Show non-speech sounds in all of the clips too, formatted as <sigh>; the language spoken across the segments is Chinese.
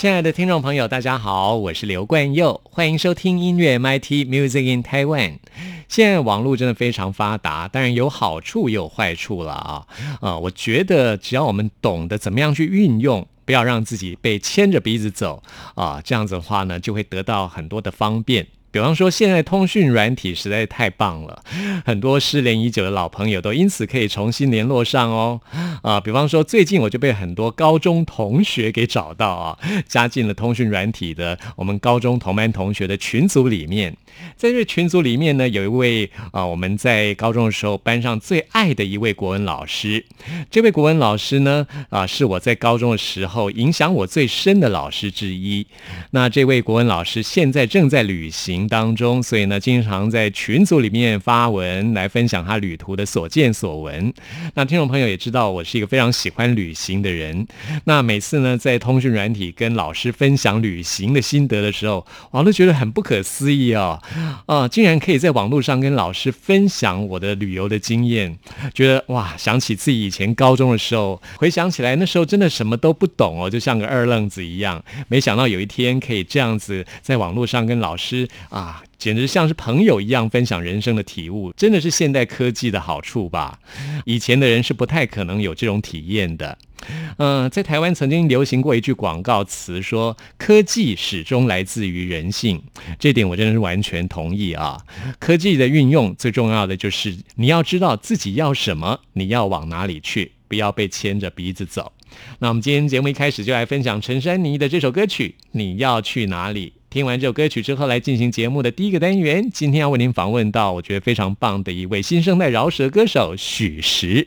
亲爱的听众朋友，大家好，我是刘冠佑，欢迎收听音乐 MIT Music in Taiwan。现在网络真的非常发达，当然有好处也有坏处了啊。啊，我觉得只要我们懂得怎么样去运用，不要让自己被牵着鼻子走啊，这样子的话呢，就会得到很多的方便。比方说，现在通讯软体实在太棒了，很多失联已久的老朋友都因此可以重新联络上哦。啊，比方说，最近我就被很多高中同学给找到啊，加进了通讯软体的我们高中同班同学的群组里面。在这群组里面呢，有一位啊，我们在高中的时候班上最爱的一位国文老师。这位国文老师呢，啊，是我在高中的时候影响我最深的老师之一。那这位国文老师现在正在旅行当中，所以呢，经常在群组里面发文来分享他旅途的所见所闻。那听众朋友也知道，我是一个非常喜欢旅行的人。那每次呢，在通讯软体跟老师分享旅行的心得的时候，我都觉得很不可思议啊。啊，竟然可以在网络上跟老师分享我的旅游的经验，觉得哇，想起自己以前高中的时候，回想起来那时候真的什么都不懂哦，就像个二愣子一样。没想到有一天可以这样子在网络上跟老师啊。简直像是朋友一样分享人生的体悟，真的是现代科技的好处吧？以前的人是不太可能有这种体验的。嗯，在台湾曾经流行过一句广告词，说科技始终来自于人性，这点我真的是完全同意啊。科技的运用最重要的就是你要知道自己要什么，你要往哪里去，不要被牵着鼻子走。那我们今天节目一开始就来分享陈珊妮的这首歌曲《你要去哪里》。听完这首歌曲之后，来进行节目的第一个单元。今天要为您访问到，我觉得非常棒的一位新生代饶舌歌手许石。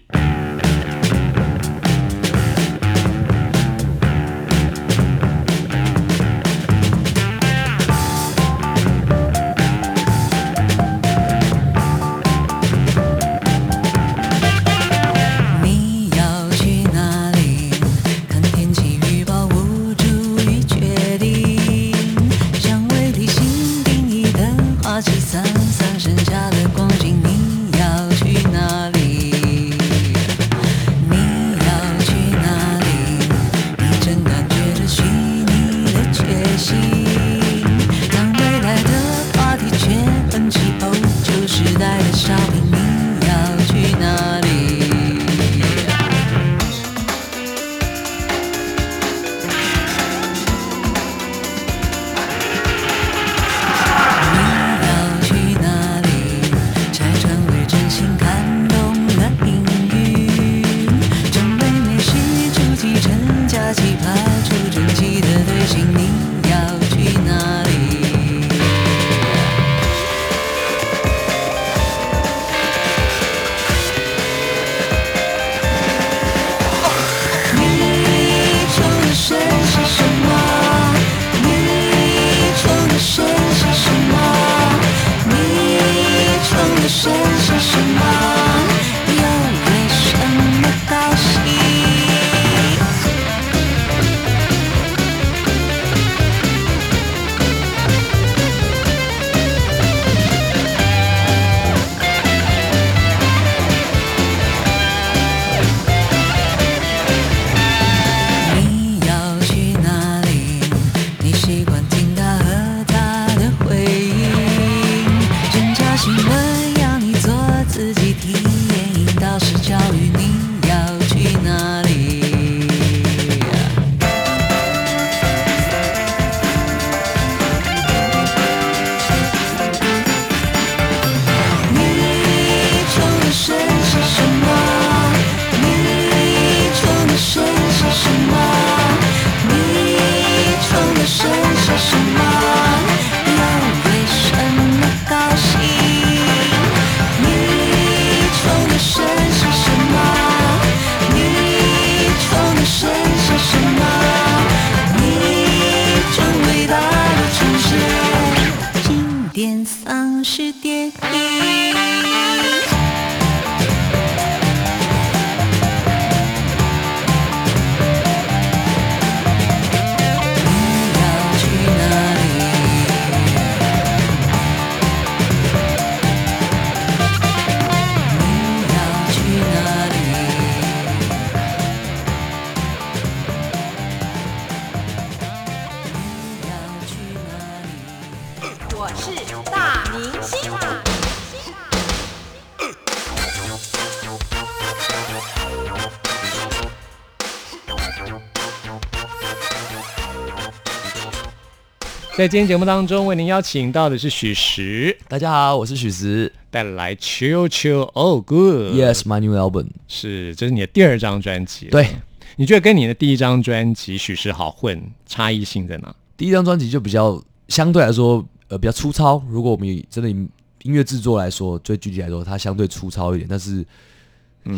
在今天节目当中，为您邀请到的是许石，大家好，我是许石。带来 Chill Chill Oh Good。Yes, my new album。是，这是你的第二张专辑。对，你觉得跟你的第一张专辑《许石好混》差异性在哪？第一张专辑就比较相对来说，呃，比较粗糙。如果我们以真的音乐制作来说，最具体来说，它相对粗糙一点，但是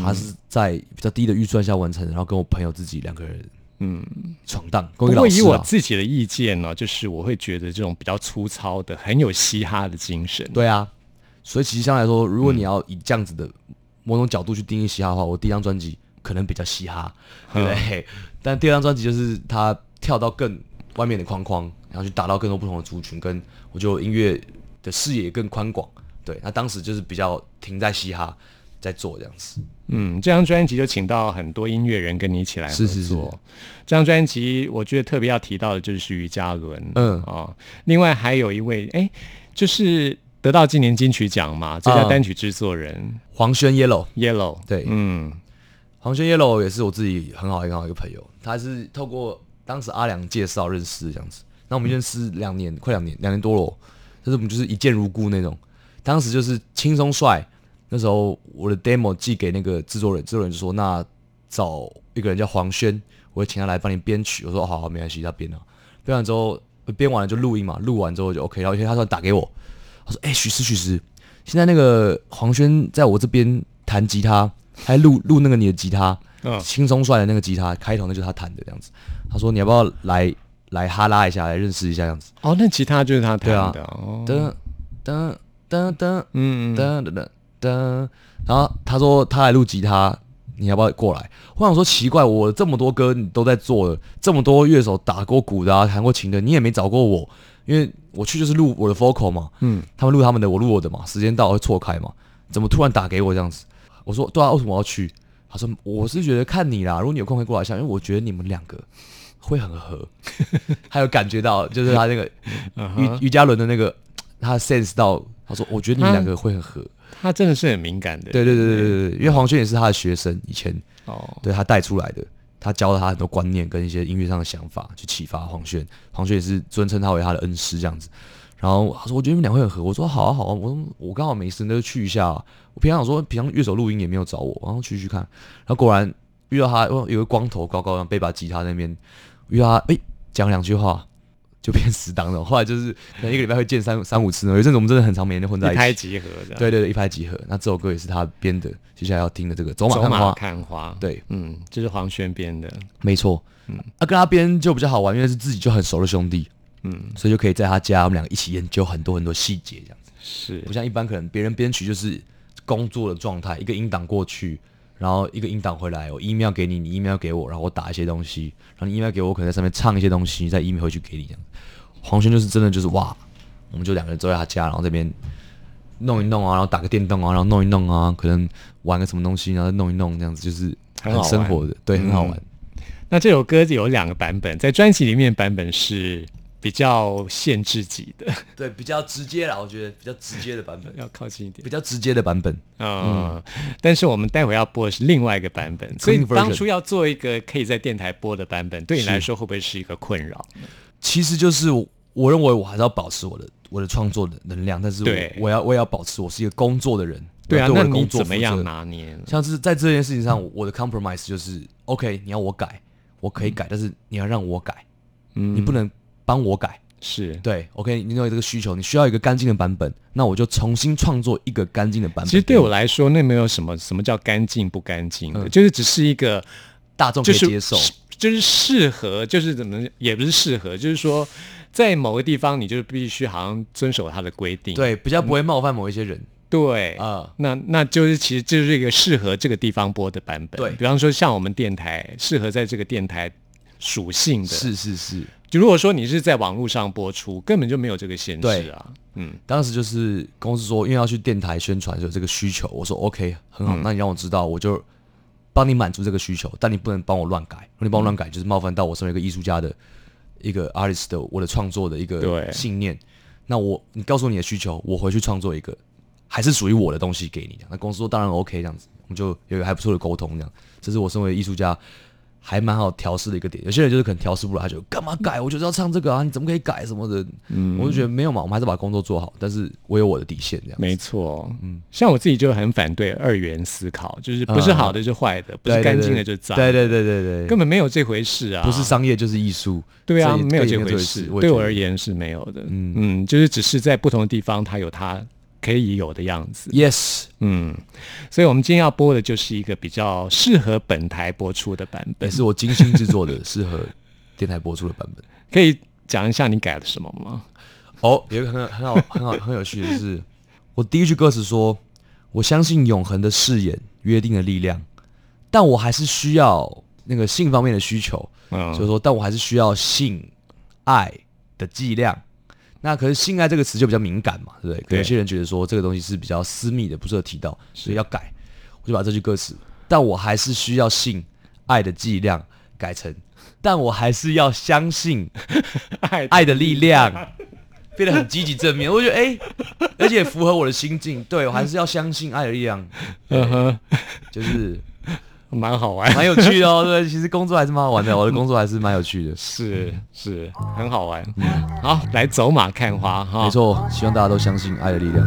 它是在比较低的预算下完成，然后跟我朋友自己两个人，嗯，闯荡。跟不过以我自己的意见呢、就是我会觉得这种比较粗糙的，很有嘻哈的精神。对啊，所以其实相对来说，如果你要以这样子的某种角度去定义嘻哈的话，我第一张专辑可能比较嘻哈，对不对？但第二张专辑就是他跳到更外面的框框，然后去打到更多不同的族群，跟我觉得我音乐的视野更宽广。对，那当时就是比较停在嘻哈在做这样子。嗯，这张专辑就请到很多音乐人跟你一起来合作。是是是。这张专辑我觉得特别要提到的就是于嘉伦，嗯。啊、另外还有一位，哎，就是得到今年金曲奖嘛，最佳啊单曲制作人、黄轩 Yellow，Yellow，对。嗯，黄轩 Yellow 也是我自己很好很好一个朋友，他是透过当时阿良介绍认识这样子。那我们认识两年，快两年，两年多了哦，但是我们就是一见如故那种。当时就是轻松帅，那时候我的 demo 寄给那个制作人，制作人就说那找一个人叫黄轩，我会请他来帮你编曲。我说哦好好没关系，他编了。编完之后编完了就录音嘛，录完之后就 OK。然后有一天他突然打给我，他说：“哎、许师许师，现在那个黄轩在我这边弹吉他，还录录那个你的吉他，嗯轻松帅的那个吉他，开头那就是他弹的这样子。他说你要不要来来哈拉一下，来认识一下这样子。哦，那吉他就是他弹对啊的，哦，噔噔噔噔嗯，噔噔噔噔，然后他说他来录吉他，你要不要过来？我想说奇怪，我这么多歌你都在做了，这么多乐手打过鼓的、啊，弹过琴的，你也没找过我，因为我去就是录我的 vocal 嘛，嗯，他们录他们的，我录我的嘛，时间到会错开嘛，怎么突然打给我这样子？我说对啊，为什么要去？他说我是觉得看你啦，如果你有空会过来一下，因为我觉得你们两个会很合，<laughs> 还有感觉到就是他那个于于嘉伦的那个他 sense 到，他说我觉得你们两个会很合。他真的是很敏感的，对对对对对对，因为黄轩也是他的学生，以前哦，对他带出来的，他教了他很多观念跟一些音乐上的想法，去启发黄轩。黄轩也是尊称他为他的恩师这样子。然后他说：“我觉得你们俩会很合。”我说：“好啊好啊。”我说：“我刚好没事，那就去一下、”我平常说，平常乐手录音也没有找我，然后去去看。然后果然遇到他，哦有个光头高高的背把吉他那边，遇到他，哎，讲两句话就变死党了。后来就是可能一个礼拜会见三三五次呢。有一阵子我们真的很常每天都混在一拍一拍。即合的，对对对，一拍即合。那这首歌也是他编的，接下来要听的这个《走马看花》。看花，对，嗯，这是黄轩编的，没错。嗯，啊，跟他编就比较好玩，因为是自己就很熟的兄弟，嗯，所以就可以在他家，我们两个一起研究很多很多细节，这样子。是不像一般可能别人编曲就是工作的状态，一个音档过去，然后一个音档回来，我 email 给你，你 email 给我，然后我打一些东西，然后你 email 给我，我可能在上面唱一些东西，再 email 回去给你这样。黄轩就是真的就是哇，我们就两个人坐在他家，然后这边弄一弄啊，然后打个电动啊，然后弄一弄啊，可能玩个什么东西，然后再弄一弄，这样子就是很好生活的，对，很好玩。嗯那这首歌有两个版本，在专辑里面版本是比较限制级的，<laughs> 对，比较直接啦，我觉得比较直接的版本，<laughs> 要靠近一点比。较直接的版本。嗯，但是我们待会要播的是另外一个版本，所以当初要做一个可以在电台播的版本，对你来说会不会是一个困扰？其实就是我我认为我还是要保持我的我的创作的能量，但是我我要我也要保持我是一个工作的人。对啊，我要那你对我的工作怎么样？拿捏？像是在这件事情上，我的 compromise 就是 OK，你要我改，我可以改，但是你要让我改，嗯你不能帮我改。是。对，OK，你有这个需求，你需要一个干净的版本，那我就重新创作一个干净的版本。其实对我来说，那没有什么什么叫干净不干净的，嗯就是只是一个大众可以接受。就是适合，就是怎么也不是适合，就是说在某个地方，你就必须好像遵守它的规定。对，比较不会冒犯某一些人对啊。那那就是其实这就是一个适合这个地方播的版本。对比方说像我们电台适合在这个电台属性的。是是是，就如果说你是在网络上播出，根本就没有这个限制啊。嗯，当时就是公司说，因为要去电台宣传，有这个需求，我说 OK，很好，那你让我知道，我就帮你满足这个需求，但你不能帮我乱改，如果你帮我乱改，就是冒犯到我身为一个艺术家的一个 artist 的我的创作的一个信念。那我你告诉你的需求，我回去创作一个还是属于我的东西给你。那公司说当然 OK，这样子我们就有一个还不错的沟通，这样这是我身为艺术家。还蛮好调试的一个点，有些人就是可能调试不来，他就干嘛改？我就是要唱这个啊，你怎么可以改什么的？嗯，我就觉得没有嘛，我们还是把工作做好，但是我有我的底线，这样子。没错。嗯，像我自己就很反对二元思考，就是不是好的就坏的，不是干净的就脏。对对对对对，根本没有这回事啊！不是商业就是艺术。对啊，没有这回事。也对我而言是没有的。嗯嗯就是只是在不同的地方，它有它可以有的样子。，yes，嗯，所以我们今天要播的就是一个比较适合本台播出的版本也。是我精心制作的，适合电台播出的版本。可以讲一下你改了什么吗？哦，有一个很很好很好很有趣的是，我第一句歌词说：“我相信永恒的誓言、约定的力量，但我还是需要那个性方面的需求。”嗯，就是说，但我还是需要性爱的剂量。那可是性爱这个词就比较敏感嘛，对不对？有些人觉得说这个东西是比较私密的，不适合提到，所以要改。我就把这句歌词，但我还是需要性爱的剂量改成，但我还是要相信 <laughs> 爱爱的力量，变得很积极正面。我觉得哎、而且符合我的心境。对我还是要相信爱的力量，嗯哼，就是蛮好玩。蛮有趣的哦。<laughs> 对，其实工作还是蛮好玩的，我的工作还是蛮有趣的。是是，很好玩。好，来走马看花哈。没，错，希望大家都相信爱的力量。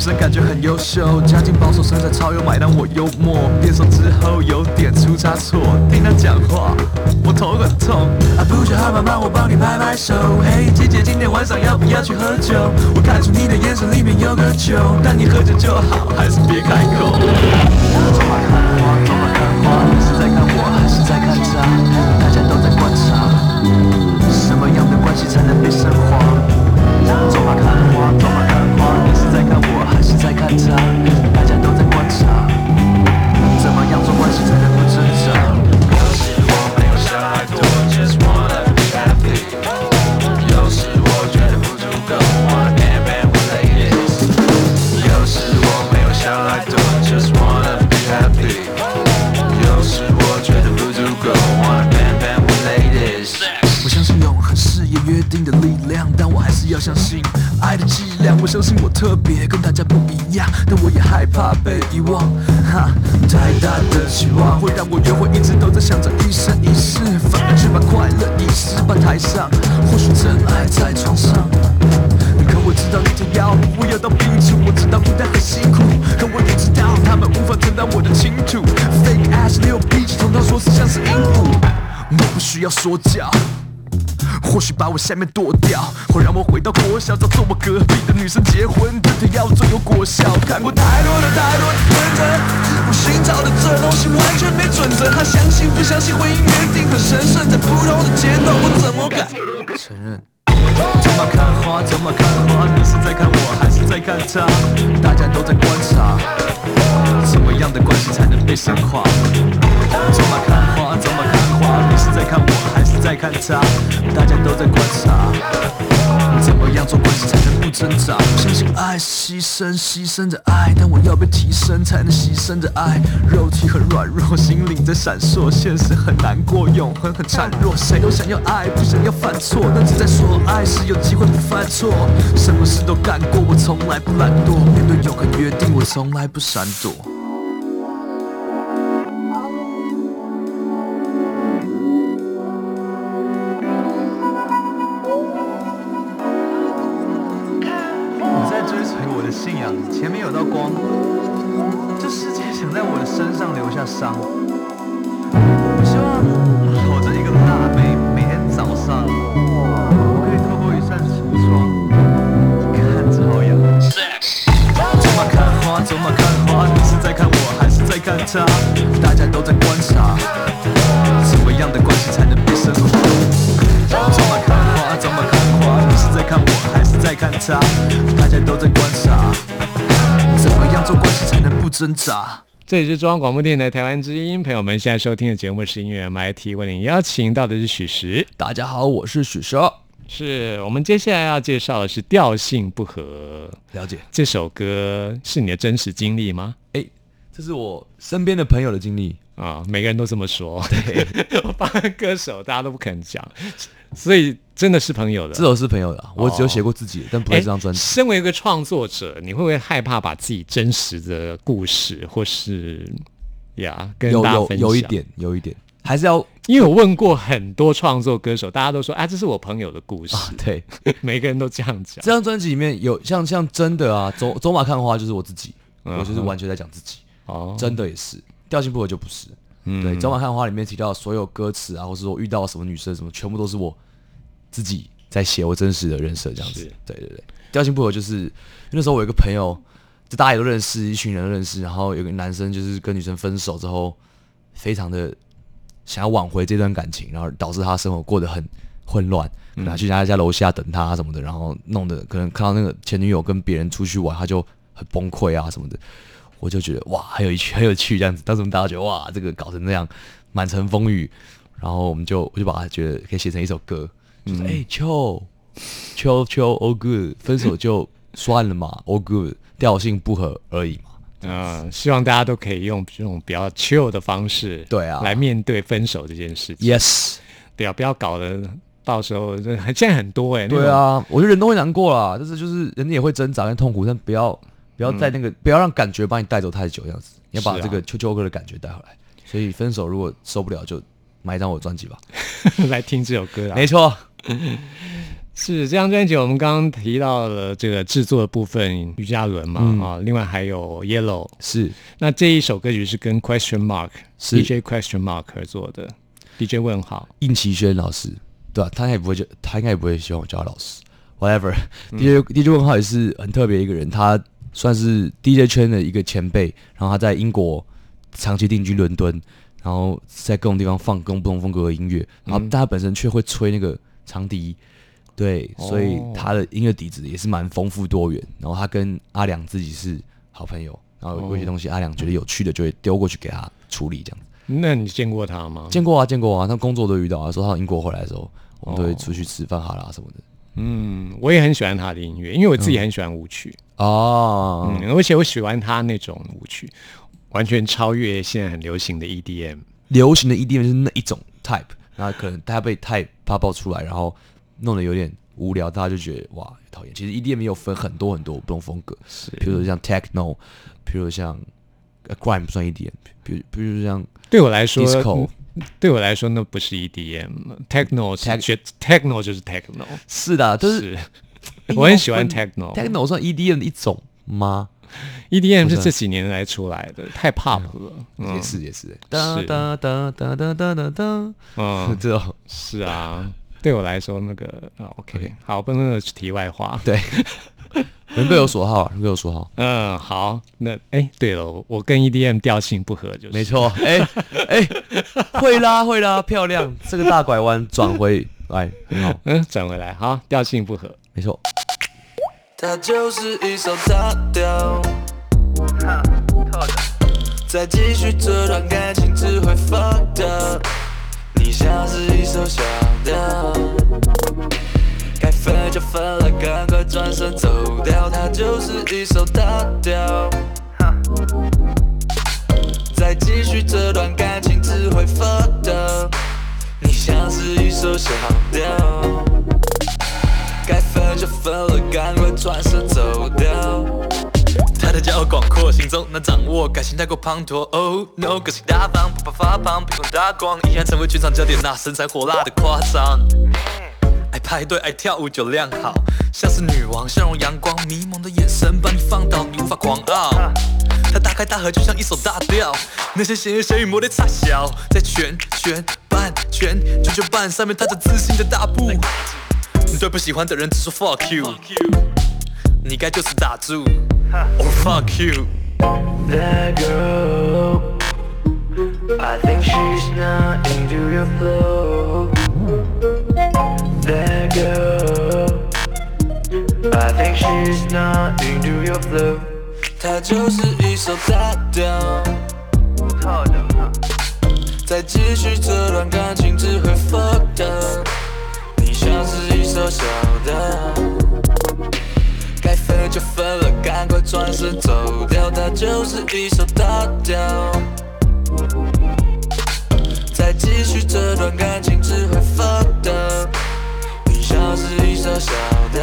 生，感觉很优秀，家境保守，身材超有买单，我幽默。变瘦之后有点出差错，听她讲话，我头很痛。啊，不需要帮忙，我帮你拍拍手。嘿，姐姐，今天晚上要不要去喝酒？我看出你的眼神里面有个酒，但你喝酒就好，还是别开口。走马看花，走马看花，你是在看我，还是在看她？大家都在观察，什么样的关系才能被升华？他？大家都在观察，怎么样做关系才能不挣扎？有时我没有想太多，just wanna be happy。有时我觉得不足够，wanna bang bang with ladies。有时我没有想太多，just wanna be happy。有时我觉得不足够，wanna bang bang with ladies。我相信永恒誓言约定的力量，但我还是要相信爱的剂量。我相信我特别，跟大家不样，但我也害怕被遗忘。哈，太大的期望会让我约会一直都在想着一生一世，反而却把快乐遗失。吧台上，或许真爱在床上。可我知道那些药物要到病除，我知道孤单很辛苦，可我也知道他们无法承担我的倾吐。Fake ass 六 bitch，通常说是像是鹦鹉，我不需要说教。或许把我下面剁掉，或让我回到国小，找坐我隔壁的女生结婚，对她要最有果效。看过太多的太多的选择，我寻找的这东西完全没准则。他相信不相信婚姻约定很神圣，在不同的阶段我怎么改？承认。走马看花，走马看花，你是在看我，还是在看他？大家都在观察，什么样的关系才能被升华？走马看花，走马，在看我，还是在看他？大家都在观察，怎么样做关系才能不挣扎？相信爱是牺牲，牺牲着爱，但我要被提升才能牺牲着爱。肉体很软弱，心灵在闪烁，现实很难过，永恒很孱弱。谁都想要爱，不想要犯错，但只在说爱时有机会不犯错。什么事都干过，我从来不懒惰，面对永恒约定，我从来不闪躲。信仰，前面有道光。这世界想在我的身上留下伤。我希望我这一个辣妹，每天早上，我可以透过一扇橱窗看朝阳。走马看花，走马看花，你是在看我还是在看他？大家都在观察，什么样的关系才？在看他？大家都在观察，怎么样做关系才能不挣扎？这里是中央广播电台台湾之音，朋友们现在收听的节目是音乐 MIT，为您邀请到的是许石，大家好，我是许石。是我们接下来要介绍的是《调性不合》了解，这首歌，是你的真实经历吗？哎，这是我身边的朋友的经历。啊，每个人都这么说。对，<laughs> 我帮歌手，大家都不肯讲，所以真的是朋友的。这首是朋友的啊，我只有写过自己的，但不是这张专辑。身为一个创作者，你会不会害怕把自己真实的故事，或是呀跟有大家分享？有有一点，有一点，还是要因为我问过很多创作歌手，大家都说啊，这是我朋友的故事，对。<laughs> 每个人都这样讲。这张专辑里面有像像真的啊，走走马看花就是我自己，嗯我就是完全在讲自己，哦，真的也是调性不合就不是。嗯对，走马看花里面提到的所有歌词啊，或是我遇到什么女生什么，全部都是我自己在写我真实的人设这样子是。对对对，调性不合就是那时候我有一个朋友，就大家也都认识，一群人都认识，然后有个男生就是跟女生分手之后，非常的想要挽回这段感情，然后导致他生活过得很混乱，可能去人家家楼下等他什么的，然后弄得可能看到那个前女友跟别人出去玩，他就很崩溃啊什么的。我就觉得哇，很有趣，<laughs> 很有趣这样子。当时我们大家觉得哇，这个搞成那样，满城风雨，然后我们就我就把它觉得可以写成一首歌，就是哎、秋秋秋 all good，分手就 <coughs> 算了嘛，all good，调性不合而已嘛。嗯，希望大家都可以用这种比较 chill 的方式，对啊来面对分手这件事情。Yes，对啊，不要搞得到时候这 <laughs> 现在很多哎、那种对，啊，我觉得人都会难过啦，但是就是人也会挣扎跟痛苦，但不要不要在那个、不要让感觉把你带走太久，这样子，你要把这个秋秋哥的感觉带回来。所以分手如果受不了，就买一张我的专辑吧。<laughs> 来听这首歌啊。没错，<laughs> 是这张专辑，我们刚刚提到了这个制作的部分，于嘉伦嘛、嗯啊，另外还有 Yellow。是那这一首歌曲是跟 Question Mark 是 DJ Question Mark 合作的，DJ 问号。应奇轩老师，对吧、他应该也不会叫，他应该也不会希望我叫他老师。Whatever，DJ、DJ 嗯问号也是很特别一个人，他算是 DJ 圈的一个前辈，然后他在英国长期定居伦敦，然后在各种地方放各种不同风格的音乐，然后他本身却会吹那个长笛，对，所以哦他的音乐底子也是蛮丰富多元。然后他跟阿良自己是好朋友，然后有一些东西阿良觉得有趣的，就会丢过去给他处理这样子。那你见过他吗？见过啊，见过啊，他工作都遇到啊。说他从英国回来的时候，我们都会哦出去吃饭哈啦什么的。嗯，我也很喜欢他的音乐，因为我自己很喜欢舞曲，哦，嗯，而且我喜欢他那种舞曲，完全超越现在很流行的 E EDM。流行的 EDM 就是那一种 type，然后可能大家被 type 怕爆出来，然后弄得有点无聊，大家就觉得哇讨厌。其实 EDM 也有分很多很多不同风格，是。比如说像 techno，比如像呃 grime 不算 EDM，比如比如说像对我来说 Disco 嗯对我来说那不是 EDM，techno 是 Tech- 学 techno 就是 techno，是的，就是是，我很喜欢 techno。techno 算 EDM 的一种吗？EDM 是是这几年来出来的，太 pop 了。嗯也是也是，哒哒哒哒哒哒哒哒，嗯，这种是啊，对我来说那个啊 OK，好，不能是题外话。对，<laughs> 人各有所好啊，人各有所好。嗯，好，那哎，对了，我跟 EDM 调性不合，就是没。错，哎、哎、会啦会啦，漂亮，这个大拐弯转回来很好，嗯，转回来，好，调性不合。没错。它就是一首大调。再继续这段感情只会 fucked up。你像是一首小调，该分就分了，赶快转身走掉。它就是一首大调。再继续这段感情只会 fucked up。你像是一首小调。转身走掉。他的骄傲广阔，行走难掌握，感情太过滂沱。Oh no，个性大方，不怕发胖，鼻孔大光，依然成为全场焦点。那身材火辣的夸张，爱派对，爱跳舞就靓好，像是女王，笑容阳光，迷蒙的眼神把你放倒，你无法狂傲。他大开大合，就像一首大调，那些闲言闲语磨得差小，在圈圈半圈九九半上面踏着自信的大步。你对不喜欢的人只说 fuck you，你该就是打住，or fuck you。That girl I think she's not into your flow. That girl. I think she's not into your flow. 它就是一首大调。再继续这段感情只会 fucked up。你像是一首小调， 就分了，赶快转身走掉。他就是一首大调。再继续这段感情只会发抖。你像是一首小调。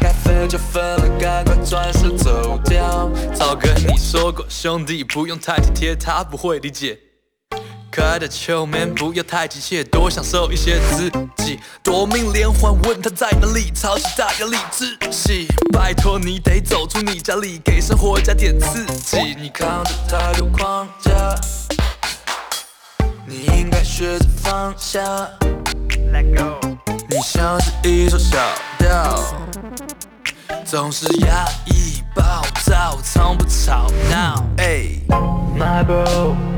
该分就分了，赶快转身走掉。早跟你说过，兄弟不用太体贴，他不会理解。可爱的球 man 不要太急切，多享受一些自己。夺命连环问他在哪里，超级大压力窒息。拜托你得走出你家里，给生活加点刺激。你扛着太多框架，你应该学着放下。Let go 你像是一首小调，总是压抑暴躁，从不吵闹。哎，My bro.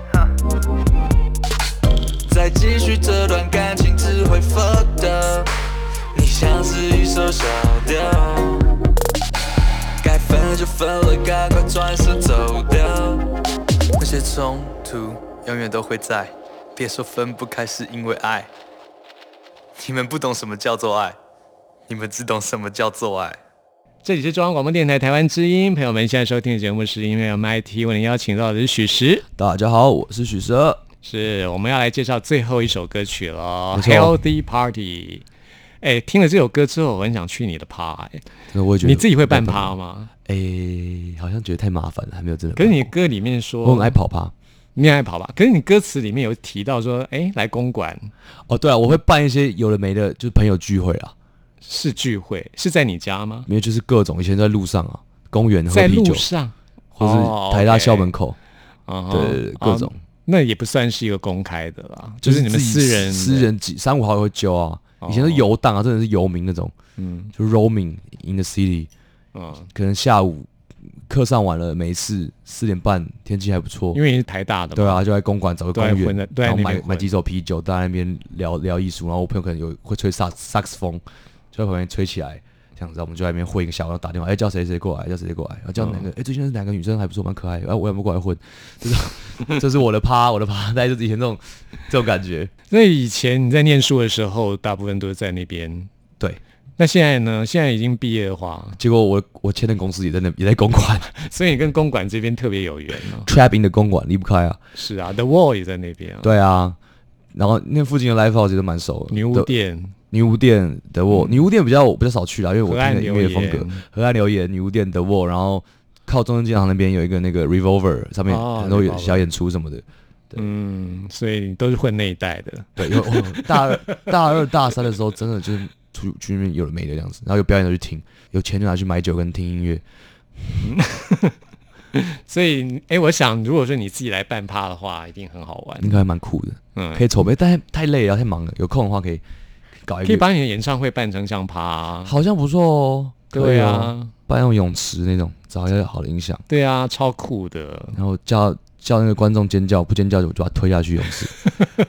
再继续这段感情只会 fucked up。你像是一首小调。该分就分了，赶快转身走掉。那些冲突永远都会在，别说分不开是因为爱。你们不懂什么叫做爱，你们只懂什么叫做爱。这里是中央广播电台台湾之音，朋友们现在收听的节目是音乐 MIT，为您邀请到的是许石，大家好，我是许石。是我们要来介绍最后一首歌曲了，《Healthy Party》。哎，听了这首歌之后，我很想去你的趴、哎，那我也觉得你自己会办趴？吗？哎、好像觉得太麻烦了，还没有真的。可是你歌里面说，我很爱跑趴。你也爱跑吧？可是你歌词里面有提到说，哎，来公馆哦，对啊，我会办一些有的没的，就是朋友聚会啊，是聚会，是在你家吗？因为就是各种以前在路上啊，公园喝在啤酒路，上，或哦是台大校门口，对对对，各啊种。那也不算是一个公开的啦，就是你们自己私人私，人几三五好友会揪啊。以前哦是游荡啊，真的是游民那种，嗯。就 roaming in the city，嗯，可能下午课上完了没事，四点半天气还不错。因，为你是台大的嘛，对啊，就在公馆找个公园，然后都在那边混买买几手啤酒，大家在那边聊聊艺术，然后我朋友可能有会吹萨萨克斯风，就在旁边吹起来。这样子，我们就在那边混一个小，然后打电话，哎、叫谁谁过来，叫谁谁过来，然后叫哪个，嗯哎、最近是哪个女生还不错，蛮可爱的，哎、我要不要过来混？这是 <laughs> 这是我的趴，我的趴，大概就是以前这种这种感觉。那以以前你在念书的时候，大部分都是在那边。对，那现在呢？现在已经毕业的话，结果我我签的公司也在那也在公馆 <laughs> 所以你跟公馆这边特别有缘哦。，Trap in 的公馆离不开啊。是啊，The Wall 也在那边啊。，对啊，然后那附近的 live house 也都蛮熟的。女巫的店、女巫店的 wall，、女巫店比较我比较少去啦，因为我听的音乐风格留言。河岸留言、女巫店的 wall，然后靠中正纪念堂那边有一个那个 revolver，上面哦很多有小演出什么的。嗯，所以你都是混那一带的。<laughs> 对，有哦大二、大二、大三的时候，真的就是出去那边有了没的这样子，然后有表演就去听，有钱就拿去买酒跟听音乐。<laughs> 所以，哎，我想，如果说你自己来办趴的话，一定很好玩。应该还蛮酷的，嗯，可以筹备，但是太累了，太忙了。有空的话可以搞一个，可以把你的演唱会办成像趴、啊。好像不错哦。可对啊，办那种泳池那种，找一个好的音响，对啊，超酷的。然后叫叫那个观众尖叫，不尖叫我就把他推下去泳池，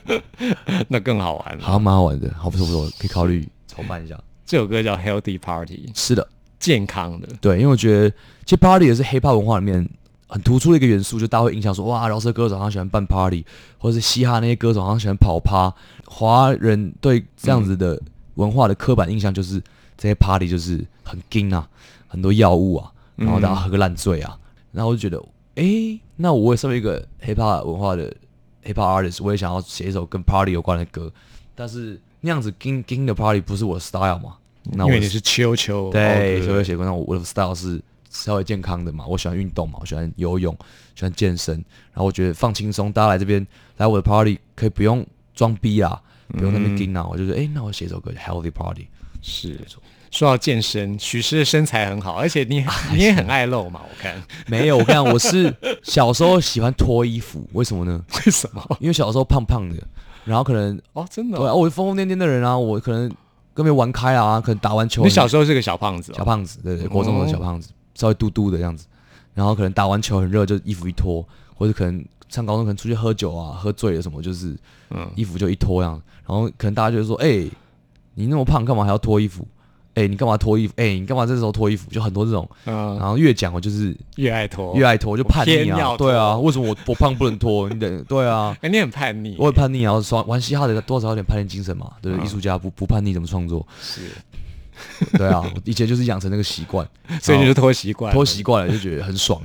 <laughs> 那更好玩了。好像蛮好玩的，好不错不错，可以考虑筹办一下。这首歌叫《Healthy Party》，是的，健康的。对，因为我觉得其实 party 也是 hip hop 文化里面很突出的一个元素，就大家会印象说，哇，饶舌歌手好像喜欢办 party，或者是嘻哈那些歌手好像喜欢跑趴。华人对这样子的文化的刻板印象就是这些 party 就是很劲啊，很多药物啊，然后大家喝个烂醉啊，然后我就觉得，诶，那我也身为一个 hip hop 文化的 hip hop artist，我也想要写一首跟 party 有关的歌，但是那样子劲劲的 party 不是我的 style 嘛？那我因为你是秋秋，对，哦所以我写过，那我我的 style 是稍微健康的嘛，我喜欢运动嘛，我喜欢游泳，喜欢健身，然后我觉得放轻松，大家来这边来我的 party 可以不用装逼啊，不用那边盯啊，我就觉得哎、那我写首歌 Healthy Party，是。说到健身，许师的身材很好，而且你 <laughs> 你也很爱露嘛，我看。没有，我跟你讲，我是小时候喜欢脱衣服，为什么呢？为什么？因为小时候胖胖的，然后可能哦，真的对、哦、啊，我疯疯癫癫的人啊，我可能跟别人玩开啊，可能打完球，你小时候是个小胖子、哦，小胖子，对对，国中的小胖子，稍微嘟嘟的样子，然后可能打完球很热，就衣服一脱，或者可能上高中可能出去喝酒啊，喝醉了什么，就是嗯衣服就一脱样，然后可能大家就会说，哎、你那么胖，干嘛还要脱衣服？哎、你干嘛脱衣服？哎、你干嘛这时候脱衣服？就很多这种，嗯，然后越讲我就是越爱脱，越爱脱，就叛逆啊，对啊，为什么我我胖不能脱？你得对啊，哎、你很叛逆，我很叛逆啊，玩玩嘻哈的多少有点叛逆精神嘛，对不对？嗯艺术家不不叛逆怎么创作？是，对啊，以前就是养成那个习惯，<laughs> 所以你就脱习惯了，脱习惯了就觉得很爽，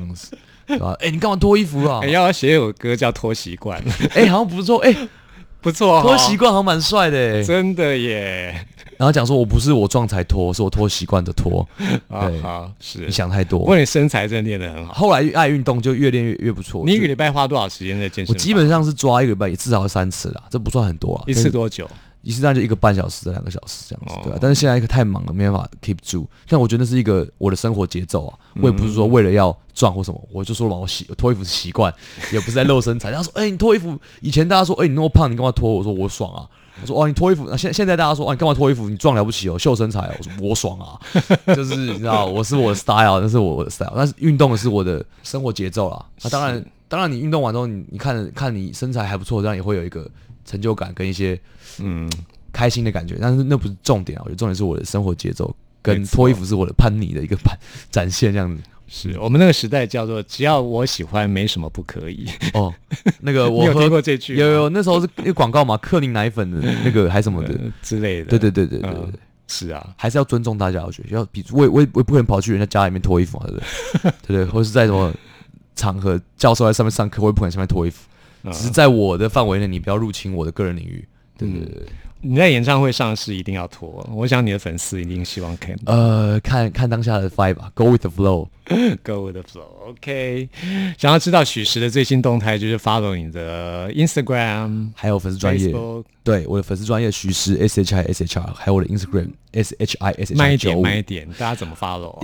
对 <laughs> 吧？哎，你干嘛脱衣服啊哎、？要写首歌叫《脱习惯》，哎，好像不错，哎，<laughs> 不错、哦，脱习惯好像蛮帅的哎。真的耶，然后讲说我不是我壮才脱，是我脱习惯的脱，<laughs> 对啊好是你。想太不过多。你身材真的练得很好，后来爱运动就越练越越不错。你一个礼拜花多少时间在健身？我基本上是抓一个礼拜也至少要三次啦，这不算很多啊。一次多久？一次大概就一个半小时、两个小时这样子，哦对啊。但是现在太忙了，没办法 keep 住。但我觉得那是一个我的生活节奏啊，我也不是说为了要壮或什么，我就说嘛，我洗脱衣服是习惯，也不是在露身材。他说，哎、你脱衣服，以前大家说，哎、你那么胖，你干嘛脱？我说我爽啊。我说哦，你脱衣服，那现现在大家说，哦，你干嘛脱衣服？你壮了不起哦，秀身材哦。我说我爽啊，就是你知道，我是我的 style，那是我的 style，但是运动的是我的生活节奏啦。那当然，当然你运动完之后，你你看看你身材还不错，这样也会有一个成就感跟一些嗯，开心的感觉，但是那不是重点啊，我觉得重点是我的生活节奏跟脱衣服是我的叛逆的一个展展现这样子。是我们那个时代叫做只要我喜欢，没什么不可以。哦，那个 <laughs> 我有听过这句？有有，那时候是那个广告嘛，克林奶粉的那个 <laughs> 还什么的，呃之类的。对对对对对对嗯，是啊，还是要尊重大家，我觉得要比我也我也我也不可能跑去人家家里面脱衣服嘛，对不对？<laughs> 对对，或是在什么场合教授在上面上课，我也不可能上面脱衣服，嗯只是在我的范围内，你不要入侵我的个人领域。对对对对，你在演唱会上是一定要脱，我想你的粉丝一定希望看到。呃，看看当下的 vibe 吧，Go with the flow。<laughs> Go with the flow。OK，想要知道许时的最新动态，就是 follow 你的 Instagram、还有粉丝专业，对我的粉丝专业徐师 S H I S H R，还有我的 Instagram S H I S H 慢一点。慢一点，大家怎么 follow！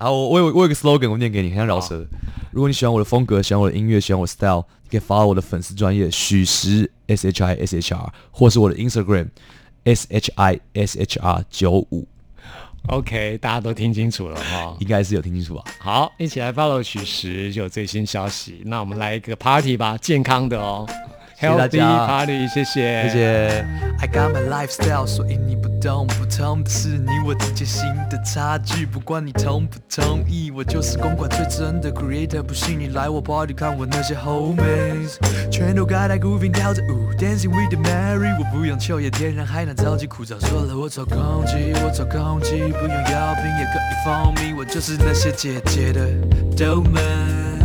啊，我我有我有个 slogan，我念给你，很像饶舌。如果你喜欢我的风格，喜欢我的音乐，喜欢我的 style，你可以 follow 我的粉丝专业许时 S H I S H R，或是我的 Instagram S H I S H R 九五，OK，大家都听清楚了哈。应该是有听清楚吧？好，一起来 follow 许时就有最新消息。那我们来一个 party 吧，健康的哦，Healthy 家 party，谢谢，谢谢。I got my lifestyle，所以你不懂，不同的是你我之间新的差距。不管你同不同意，我就是公馆最真的 creator。不信你来我 party 看我那些 homies，全都盖在 grooving 跳着舞，dancing with the Mary。我不用秋叶天然海南超级枯燥，说了我找空气，我找空气，不用药品也可以。我就是那些姐姐的 domain。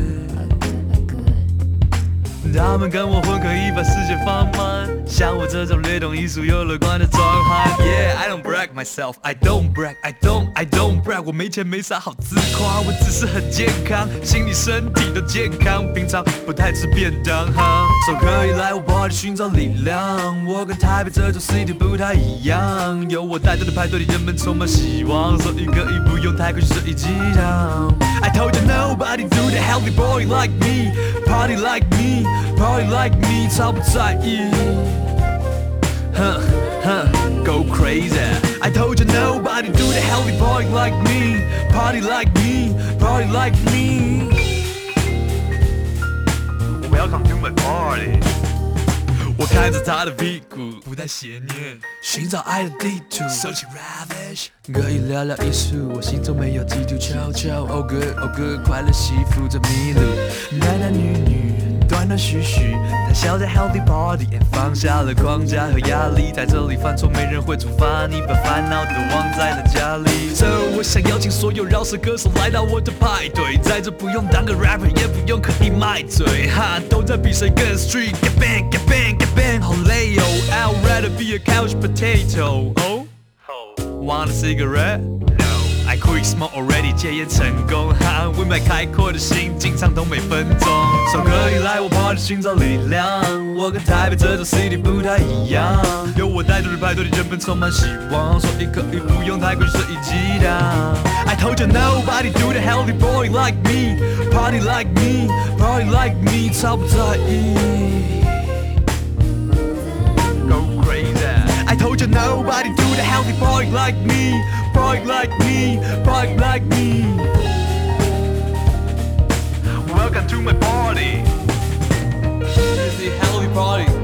他们跟我混可以把世界放慢，像我这种略懂艺术又乐观的壮汉。Yeah, I don't brag myself, I don't brag, I don't, I don't brag。我没钱没啥好自夸，我只是很健康，心理身体都健康，平常不太吃便当哈。So 可以来我 party 寻找力量，我跟台北这种 city 不太一样，有我带队的派对里人们充满希望，所以可以不用太过去睡鸡汤。I told you nobody do the healthy boy like me, party like me, party like me，超不在意。哼哼，Go crazy. I told you nobody do the healthy boy like me, party like me, party like me. Welcome to my party. 我看着他的屁股，不太邪念，寻找爱的地图，searching ravish。 可以聊聊艺术，我心中没有基督教教。Oh good, oh good，快乐媳妇在迷路，男男女女，断断续续，谈笑在 healthy party，放下了框架和压力，在这里犯错没人会处罚你，把烦恼都忘在了家里。So 我想邀请所有饶舌歌手来到我的派对，在这不用当个 rapper，也不用刻意卖嘴，哈，都在比谁更 street，get bang get bang get bang，好累哦，I'd rather be a couch potato。Want a cigarette? No, I quit smoke already，戒烟成功，哈，未满开阔的心，经常痛每分钟。首歌以来，我跑着寻找力量，我跟台北这座 city 不太一样，有我带动的派对里人们充满希望，所以可以不用太过随意激荡。I told you nobody do the healthy boy like me, party like me, party like me，超不在意。Told you nobody do the healthy boy like me, boy like me, boy like me. Welcome to my party. It's the healthy party.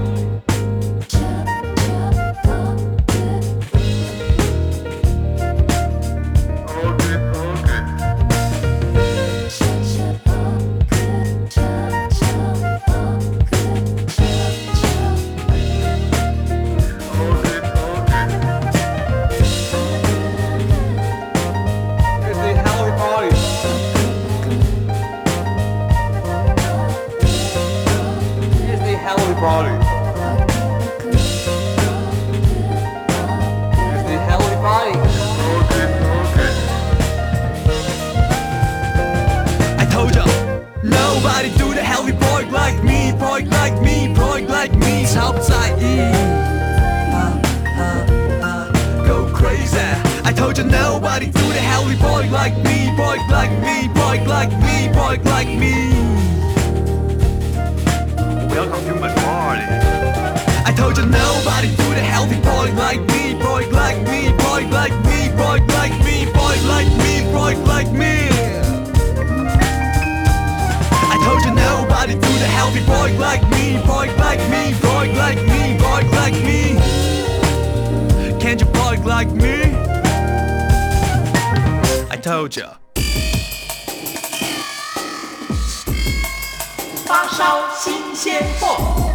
发烧新鲜货。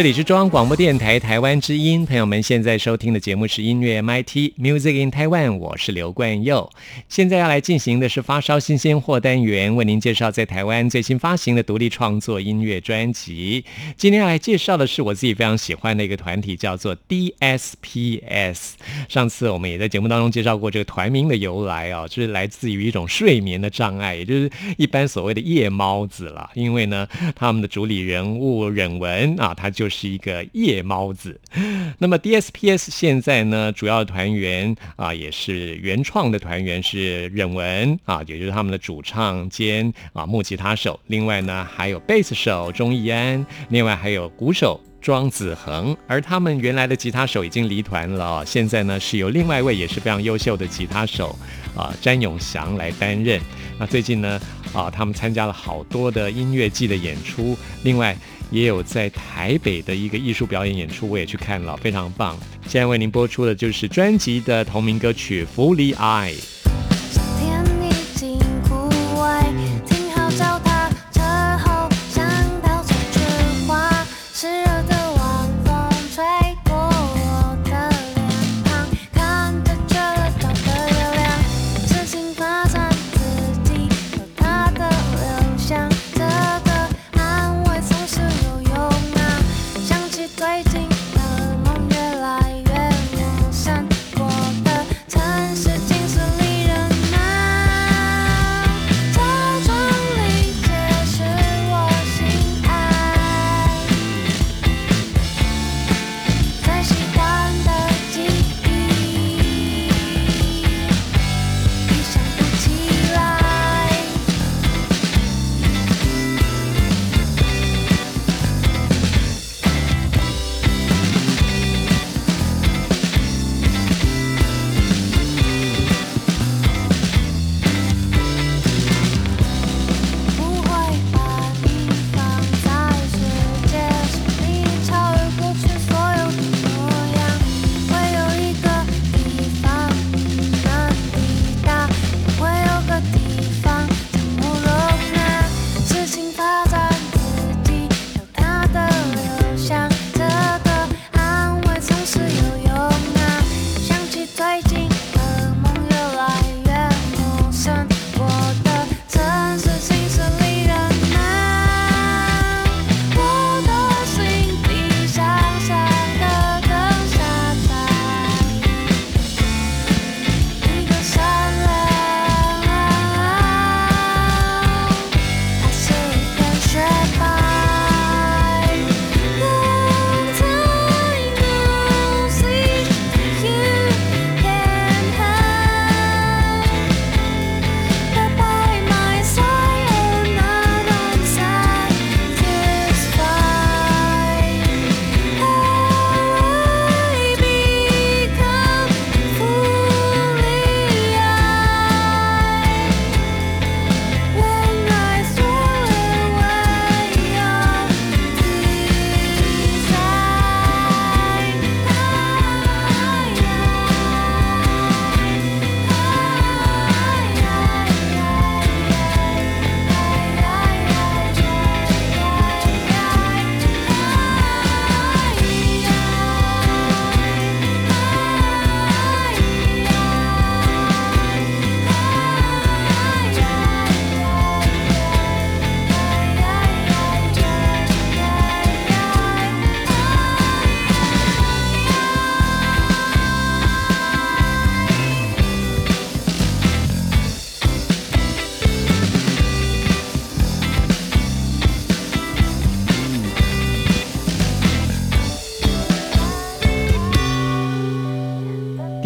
这里是中央广播电台台湾之音，朋友们现在收听的节目是音乐 MIT Music in Taiwan，我是刘冠佑。现在要来进行的是发烧新鲜货单元，为您介绍在台湾最新发行的独立创作音乐专辑。今天要来介绍的是我自己非常喜欢的一个团体，叫做 DSPS。上次我们也在节目当中介绍过这个团名的由来啊，就是来自于一种睡眠的障碍，也就是一般所谓的夜猫子了。因为呢，他们的主理人物忍文啊，他就是一个夜猫子。那么 DSPS 现在呢，主要团员啊，也是原创的团员是忍文啊，也就是他们的主唱兼啊木吉他手。另外呢，还有贝斯手钟义安，另外还有鼓手。庄子恒，而他们原来的吉他手已经离团了，现在呢是由另外一位也是非常优秀的吉他手啊詹永祥来担任。那最近呢啊，他们参加了好多的音乐季的演出，另外也有在台北的一个艺术表演演出，我也去看了，非常棒。现在为您播出的就是专辑的同名歌曲《福利爱》。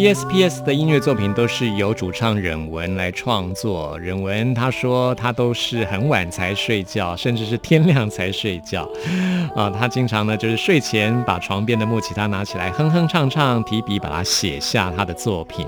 DSPS 的音乐作品都是由主唱忍文来创作。忍文他说他都是很晚才睡觉，甚至是天亮才睡觉。啊，他经常呢就是睡前把床边的木吉他拿起来哼哼唱唱，提笔把它写下他的作品。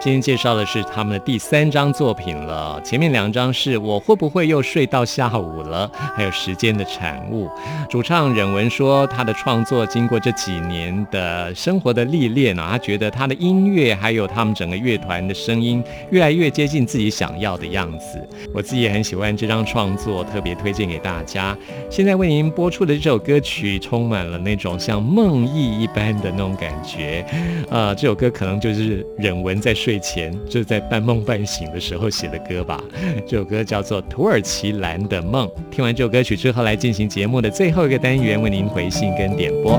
今天介绍的是他们的第三张作品了，前面两张是我会不会又睡到下午了，还有时间的产物。主唱忍文说，他的创作经过这几年的生活的历练啊，他觉得他的音音乐还有他们整个乐团的声音越来越接近自己想要的样子。我自己也很喜欢这张创作，特别推荐给大家。现在为您播出的这首歌曲，充满了那种像梦呓一般的那种感觉。呃，这首歌可能就是忍文在睡前，就是在半梦半醒的时候写的歌吧。这首歌叫做《土耳其蓝的梦》。听完这首歌曲之后，来进行节目的最后一个单元，为您回信跟点播。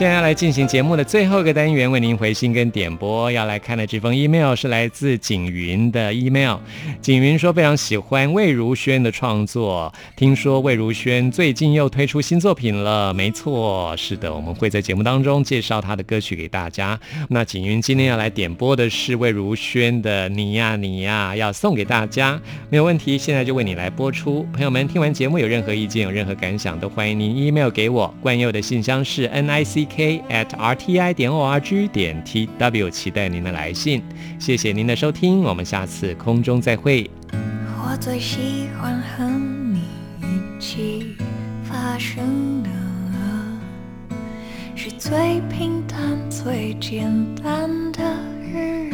现在要来进行节目的最后一个单元，为您回信跟点播。要来看的这封 email 是来自景云的 email。景云说非常喜欢魏如萱的创作，听说魏如萱最近又推出新作品了。没错，是的，我们会在节目当中介绍她的歌曲给大家。那景云今天要来点播的是魏如萱的《你呀你呀》，要送给大家，没有问题。现在就为你来播出。朋友们，听完节目有任何意见、有任何感想，都欢迎您 email 给我。冠佑的信箱是 n i c k at r t i 点 o r g 点 t w，期待您的来信。谢谢您的收听，我们下次空中再会。我最喜欢和你一起发生的，是最平淡、最简单的日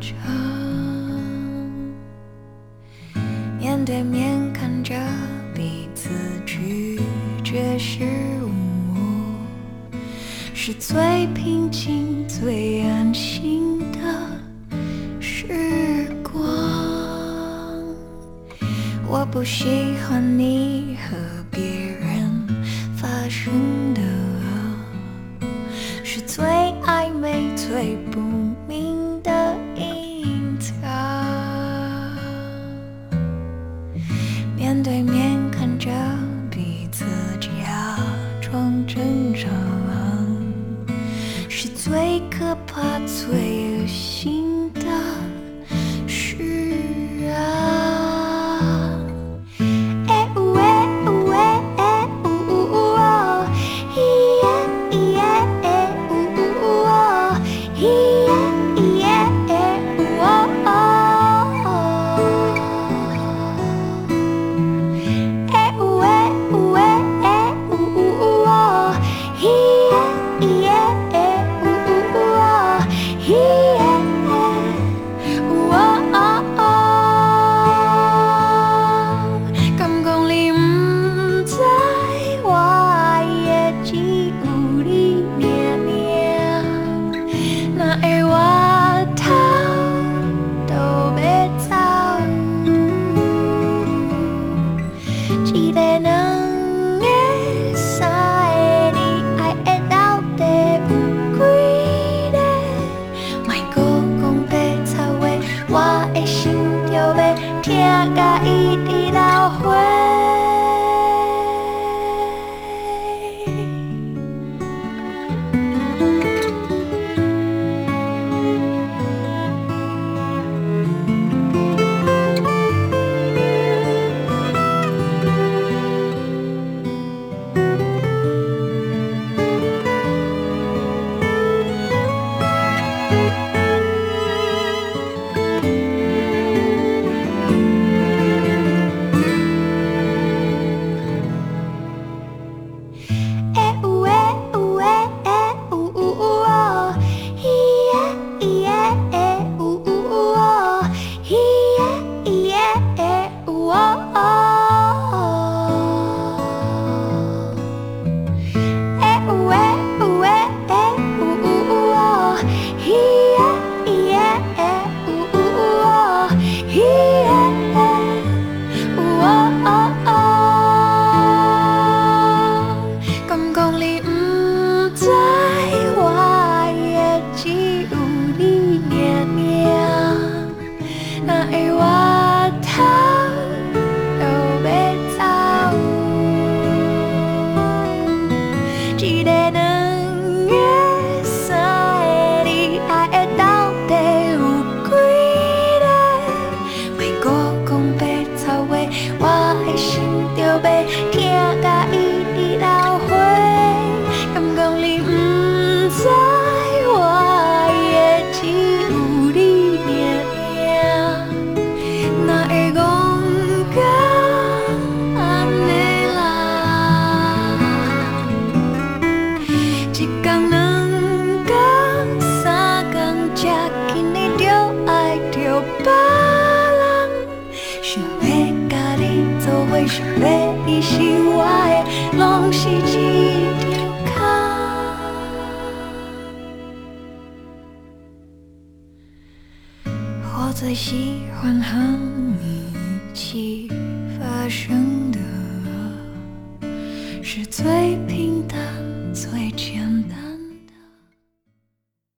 常。面对面是最平静、最安心的时光。我不喜欢你